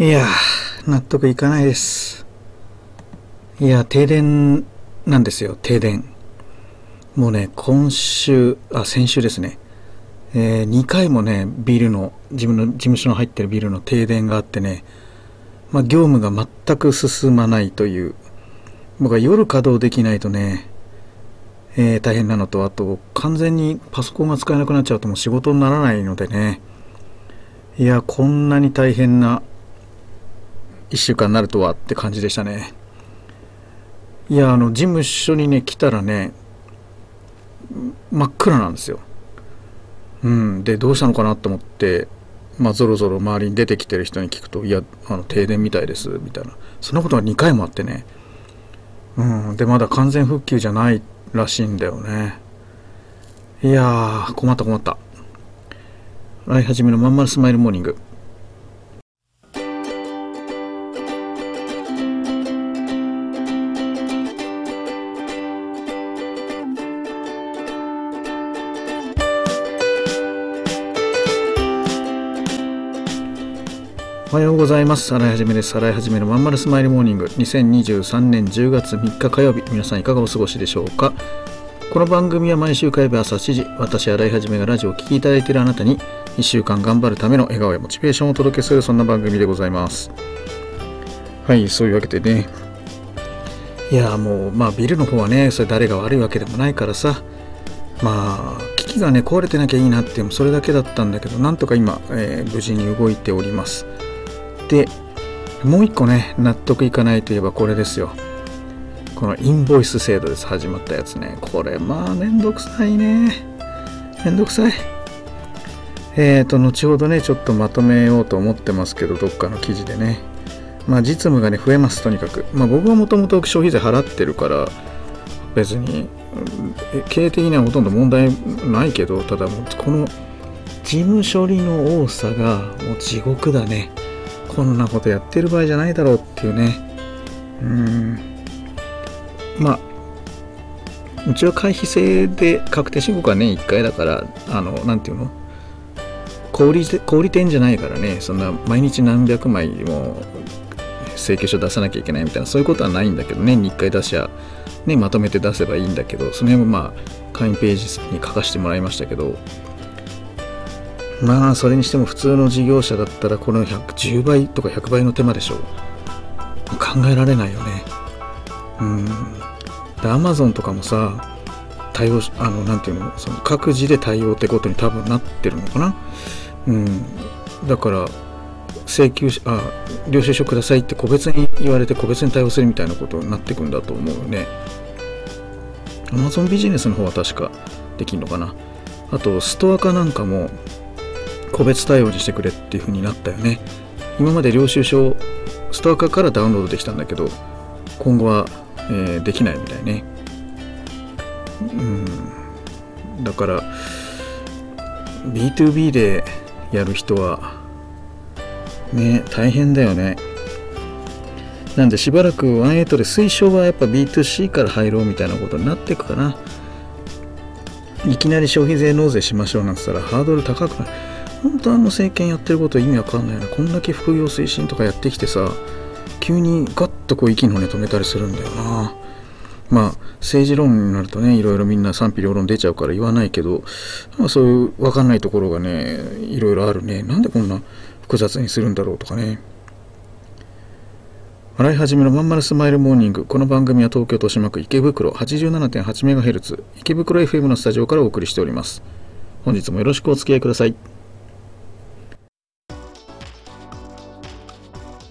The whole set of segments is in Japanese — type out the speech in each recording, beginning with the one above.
いや、納得いかないです。いや、停電なんですよ、停電。もうね、今週、あ、先週ですね。え2回もね、ビルの、自分の事務所の入ってるビルの停電があってね、まあ、業務が全く進まないという、僕は夜稼働できないとね、えー大変なのと、あと、完全にパソコンが使えなくなっちゃうともう仕事にならないのでね、いや、こんなに大変な1週間になるとはって感じでしたね。いや、あの、事務所にね、来たらね、真っ暗なんですよ。うん。で、どうしたのかなと思って、まあ、ぞろぞろ周りに出てきてる人に聞くと、いや、あの、停電みたいです、みたいな。そんなことが2回もあってね。うん。で、まだ完全復旧じゃないらしいんだよね。いやー、困った困った。来始めのまんまるスマイルモーニング。おはようございます。洗い始めです。洗い始めのまんまるスマイルモーニング。2023年10月3日火曜日。皆さんいかがお過ごしでしょうか？この番組は毎週火曜日朝7時、私、洗い始めがラジオを聴きいただいているあなたに、1週間頑張るための笑顔やモチベーションをお届けする、そんな番組でございます。はい、そういうわけでね。いや、もう、まあ、ビルの方はね、それ誰が悪いわけでもないからさ、まあ、機器がね、壊れてなきゃいいなってそれだけだったんだけど、なんとか今、えー無事に動いております。で、もう一個ね、納得いかないといえばこれですよ。このインボイス制度です。始まったやつね。これ、まあ、めんどくさいね。めんどくさい。えーと、後ほどね、ちょっとまとめようと思ってますけど、どっかの記事でね。まあ、実務がね、増えます、とにかく。まあ、僕はもともと消費税払ってるから、別に、経営的にはほとんど問題ないけど、ただもう、この事務処理の多さがもう地獄だね。こんなことやってる場合じゃないだろうっていうね。うん。まあ、うちは回避制で確定申告は年1回だから、あの、なんていうの？小売小売店じゃないからね、そんな毎日何百枚も請求書出さなきゃいけないみたいな、そういうことはないんだけど、年に1回出しゃ、ね、まとめて出せばいいんだけど、その辺もまあ、会員ページに書かせてもらいましたけど、まあそれにしても普通の事業者だったらこの10倍とか100倍の手間でしょう。考えられないよね。うん。でアマゾンとかもさ対応あのなんていうの？その各自で対応ってことに多分なってるのかな？うん。だから請求しあ領収書くださいって個別に言われて個別に対応するみたいなことになってくんだと思うよね。アマゾンビジネスの方は確かできるのかな。あとストア化なんかも個別対応にしてくれっていう風になったよね。今まで領収書ストア化からダウンロードできたんだけど今後は、えーできないみたいね。うん。だから B2B でやる人はね大変だよね。なんでしばらく18で推奨はやっぱ B2C から入ろうみたいなことになっていくかな。いきなり消費税納税しましょうなんて言ったらハードル高くなる本当あの政権やってること意味わかんないなこんだけ副業推進とかやってきてさ急にガッとこう息の根止めたりするんだよなまあ政治論になるとねいろいろみんな賛否両論出ちゃうから言わないけど、まあ、そういうわかんないところがねいろいろあるねなんでこんな複雑にするんだろうとかね洗い始めのまんまるスマイルモーニング。この番組は東京豊島区池袋 87.8MHz 池袋 FM のスタジオからお送りしております。本日もよろしくお付き合いください。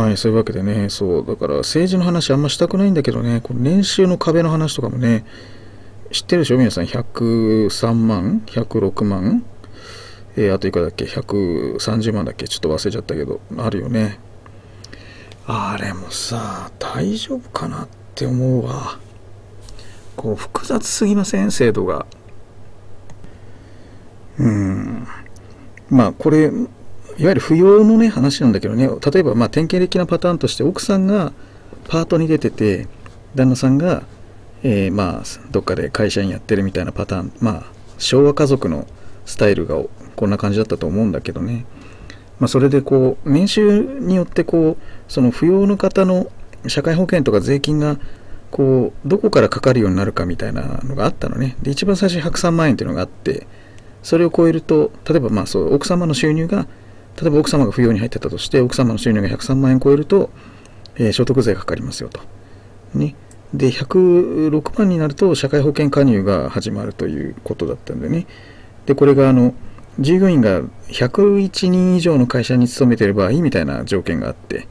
はい、そういうわけでね、そう、だから政治の話あんましたくないんだけどね、この年収の壁の話とかもね、知ってるでしょ？皆さん、103万 ?106 万えー、あといくらだっけ ?130 万だっけ？ちょっと忘れちゃったけど、あるよね。あれもさ、大丈夫かなって思うわ。こう、複雑すぎません？制度が。うん。まあ、これ、いわゆる扶養のね話なんだけどね。例えばまあ典型的なパターンとして奥さんがパートに出てて旦那さんが、えー、まあどっかで会社員やってるみたいなパターン。まあ昭和家族のスタイルがこんな感じだったと思うんだけどね、まあ、それでこう年収によってこうその扶養の方の社会保険とか税金がこうどこからかかるようになるかみたいなのがあったのね。で一番最初103万円っていうのがあってそれを超えると例えばまあそう奥様の収入が例えば奥様が扶養に入ってたとして奥様の収入が103万円超えると、えー、所得税がかかりますよと。ね、で106万になると社会保険加入が始まるということだったんでねでこれがあの従業員が101人以上の会社に勤めてればいいみたいな条件があって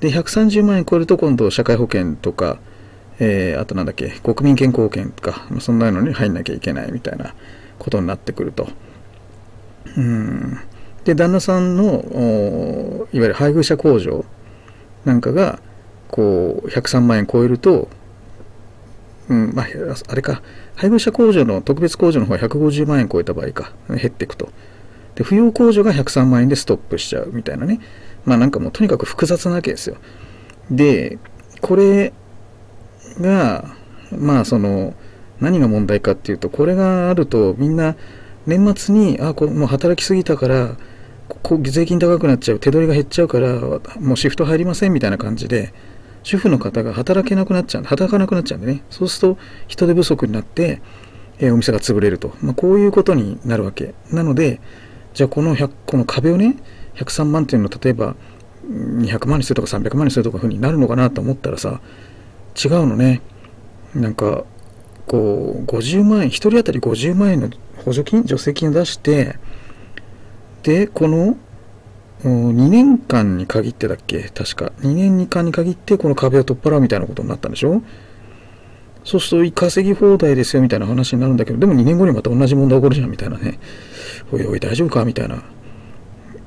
で130万円超えると今度社会保険とか、えー、あとなんだっけ国民健康保険とか、ま、そんなのに入んなきゃいけないみたいなことになってくると。うんで旦那さんのいわゆる配偶者控除なんかがこう103万円超えると、うんまあ、あれか。配偶者控除の特別控除の方は150万円超えた場合か。減っていくと。で扶養控除が103万円でストップしちゃうみたいなね。まあなんかもうとにかく複雑なわけですよ。でこれがまあその何が問題かっていうとこれがあるとみんな年末にあこれもう働きすぎたからこ税金高くなっちゃう手取りが減っちゃうからもうシフト入りませんみたいな感じで主婦の方が働けなくなっちゃう働かなくなっちゃうんでね。そうすると人手不足になって、えー、お店が潰れると、まあ、こういうことになるわけ。なのでじゃあこの100この壁をね103万っていうのを例えば200万にするとか300万にするとかふうになるのかなと思ったらさ違うのね。なんかこう50万円1人当たり50万円の補助金助成金を出してでこの2年間に限ってだっけ？確か。2年間に限ってこの壁を取っ払うみたいなことになったんでしょ？そうすると稼ぎ放題ですよみたいな話になるんだけどでも2年後にまた同じ問題起こるじゃんみたいなね。おいおい大丈夫か？みたいな。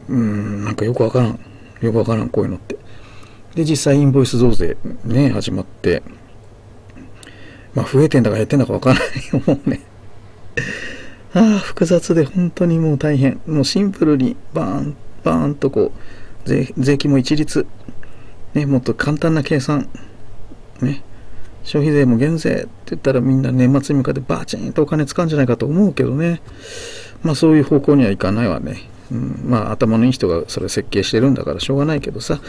うんなんかよくわからん。よくわからんこういうのって。で実際インボイス増税ね始まって。まあ増えてんだか減ってんだかわからないよもうね。ああ、複雑で本当にもう大変。もうシンプルにバーン、バーンとこう、税税金も一律。ね、もっと簡単な計算。ね。消費税も減税って言ったらみんな年末に向かってバチンとお金使うんじゃないかと思うけどね。まあそういう方向にはいかないわね。うん、まあ頭のいい人がそれ設計してるんだからしょうがないけどさ。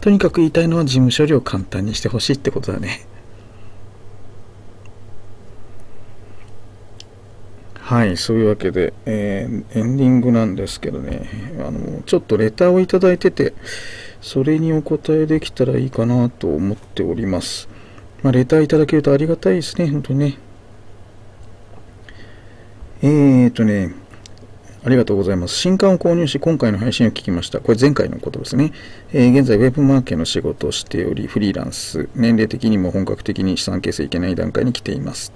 とにかく言いたいのは事務処理を簡単にしてほしいってことだね。はいそういうわけで、えー、エンディングなんですけどねあのちょっとレターを頂いててそれにお答えできたらいいかなと思っております、まあ、レターいただけるとありがたいですね本当にねえーとねありがとうございます。新刊を購入し、今回の配信を聞きました。これ前回のことですね。えー、現在、ウェブマーケの仕事をしており、フリーランス、年齢的にも本格的に資産形成いけない段階に来ています。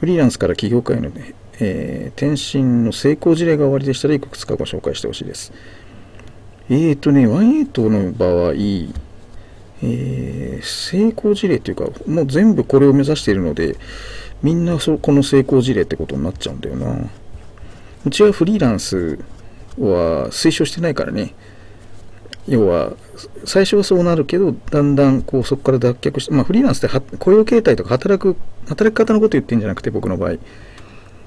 フリーランスから起業家への、ね、えー、転身の成功事例が終わりでしたらいくつかご紹介してほしいです。えっ、ー、とね、18の場合、えー、成功事例というか、もう全部これを目指しているので、みんなそこの成功事例ってことになっちゃうんだよな。うちはフリーランスは推奨してないからね。要は、最初はそうなるけど、だんだんこうそこから脱却して、まあフリーランスって雇用形態とか働く、働き方のこと言ってるんじゃなくて、僕の場合。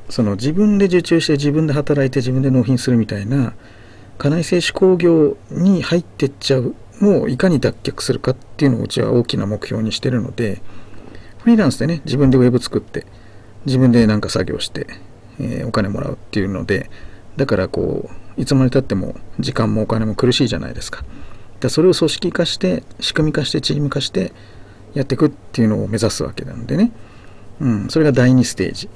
その自分で受注して自分で働いて自分で納品するみたいな家内製紙工業に入ってっちゃうのをいかに脱却するかっていうのをうちは大きな目標にしてるのでフリーランスでね自分でウェブ作って自分でなんか作業して、えー、お金もらうっていうのでだからこういつまでたっても時間もお金も苦しいじゃないですか。だそれを組織化して仕組み化してチーム化してやっていくっていうのを目指すわけなんでね、うん、それが第2ステージ。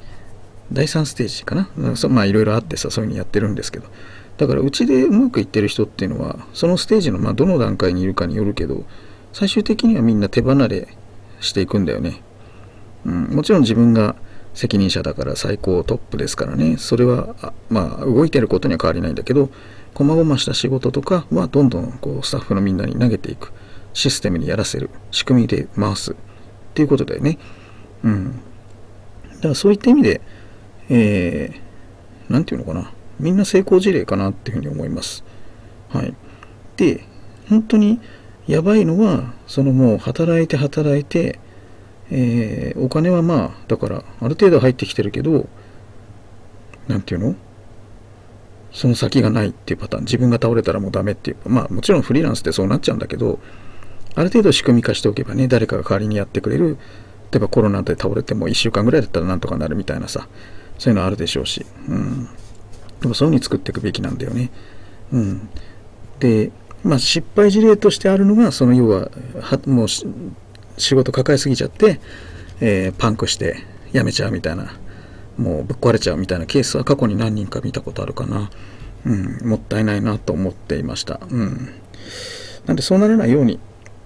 第3ステージかな？まあいろいろあってさそういうふうにやってるんですけど。だからうちでうまくいってる人っていうのはそのステージのまあどの段階にいるかによるけど最終的にはみんな手離れしていくんだよね、うん、もちろん自分が責任者だから最高トップですからね。それはまあ動いてることには変わりないんだけど細々した仕事とかはどんどんこうスタッフのみんなに投げていく。システムにやらせる。仕組みで回す。っていうことだよね。うん。だからそういった意味でえー、て言うのかな。みんな成功事例かなっていうふうに思います。はい。で本当にやばいのはそのもう働いて働いてえー、お金はまあだからある程度入ってきてるけど何て言うの？その先がないっていうパターン。自分が倒れたらもうダメっていう。まあもちろんフリーランスってそうなっちゃうんだけどある程度仕組み化しておけばね誰かが代わりにやってくれる。例えばコロナで倒れても1週間ぐらいだったらなんとかなるみたいなさ。そういうのあるでしょうし、うん、でもそういうふうに作っていくべきなんだよね、うん、でまあ失敗事例としてあるのがその要ははもう仕事抱えすぎちゃって、えー、パンクして辞めちゃうみたいな。もうぶっ壊れちゃうみたいなケースは過去に何人か見たことあるかな、うん、もったいないなと思っていました、うん、なんでそうならないように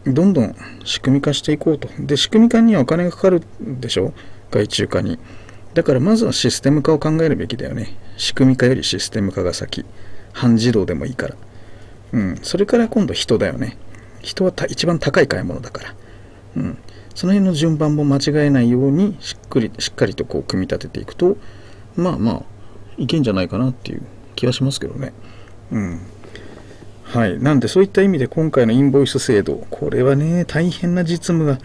どんどん仕組み化していこうと。で仕組み化にはお金がかかるでしょ？外注化に。だからまずはシステム化を考えるべきだよね。仕組み化よりシステム化が先。半自動でもいいから。うん。それから今度人だよね。人は一番高い買い物だから。うん、その辺の順番も間違えないようにしっくりしっかりとこう組み立てていくとまあまあいけんじゃないかなっていう気はしますけどね。うん。はい、なんでそういった意味で今回のインボイス制度。これはね大変な実務が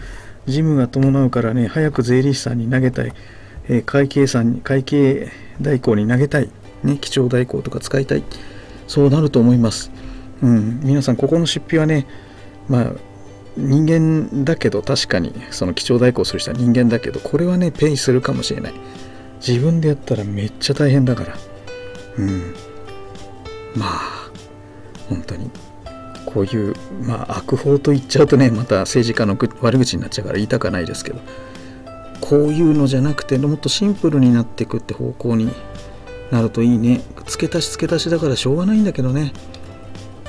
事務が伴うからね早く税理士さんに投げたい、えー、会計さんに会計代行に投げたい、ね、基調代行とか使いたい。そうなると思います、うん、皆さんここの出費はねまあ人間だけど確かにその基調代行する人は人間だけどこれはねペイするかもしれない。自分でやったらめっちゃ大変だから。うん。まあ本当にこういうまあ悪法と言っちゃうとねまた政治家の悪口になっちゃうから言いたくはないですけど。こういうのじゃなくてもっとシンプルになっていくって方向になるといいね。付け足し付け足しだからしょうがないんだけどね。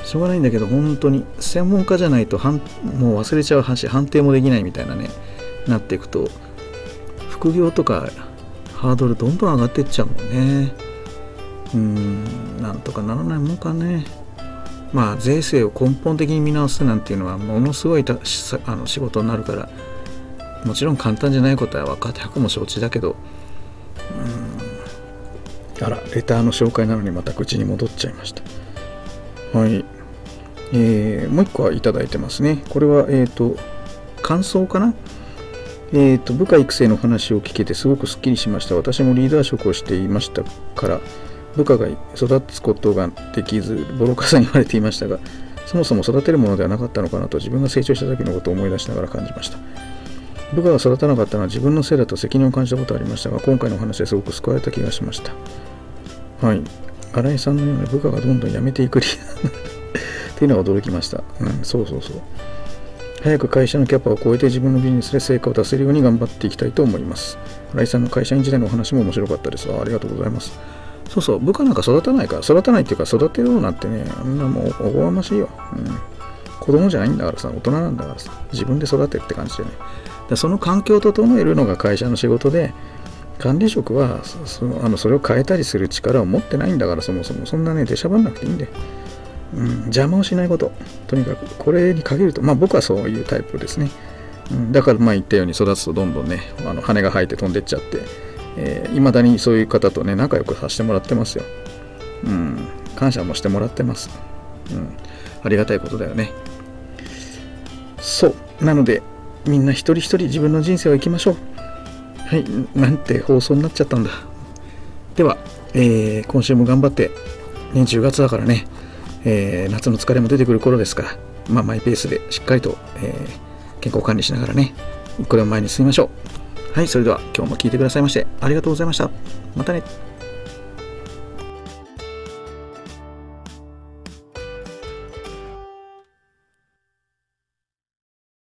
しょうがないんだけど本当に専門家じゃないともう忘れちゃうし判定もできないみたいなね。なっていくと副業とかハードルどんどん上がっていっちゃうもんね。うんなんとかならないもんかね。まあ税制を根本的に見直すなんていうのはものすごいあの仕事になるからもちろん簡単じゃないことは分かって100も承知だけどうんあらレターの紹介なのにまた口に戻っちゃいましたはいえー、もう一個はいただいてますね。これは、えっ、ー、と、感想かな？えっ、ー、と、部下育成の話を聞けてすごくすっきりしました。私もリーダー職をしていましたから、部下が育つことができず、ボロカさに言われていましたが、そもそも育てるものではなかったのかなと自分が成長した時のことを思い出しながら感じました。部下が育たなかったのは自分のせいだと責任を感じたことがありましたが、今回のお話ですごく救われた気がしました。はい。新井さんのような部下がどんどん辞めていくリーダーっていうのは驚きました。うん、そうそうそう。早く会社のキャパを超えて自分のビジネスで成果を出せるように頑張っていきたいと思います。新井さんの会社員時代のお話も面白かったですあ。ありがとうございます。そうそう、部下なんか育たないから、育たないっていうか育てようなんてね、あんなもうおこがましいよ。うん。子供じゃないんだからさ、大人なんだからさ、自分で育てって感じでね。でその環境を整えるのが会社の仕事で、管理職はそのあのそれを変えたりする力を持ってないんだから、そもそもそんなね、出しゃばんなくていいんで。うん、邪魔をしないこと。とにかくこれに限ると。まあ僕はそういうタイプですね、うん、だからまあ言ったように育つとどんどんねあの羽が生えて飛んでっちゃっていま、えー、だにそういう方とね仲良くさせてもらってますよ、うん、感謝もしてもらってます、うん、ありがたいことだよね。そう。なのでみんな一人一人自分の人生を生きましょうはいなんて放送になっちゃったんだでは、えー、今週も頑張って年10月だからねえー、夏の疲れも出てくる頃ですから、まあ、マイペースでしっかりと、えー、健康管理しながらね、一個でも前に進みましょう。はい、それでは今日も聞いてくださいましてありがとうございました。またね。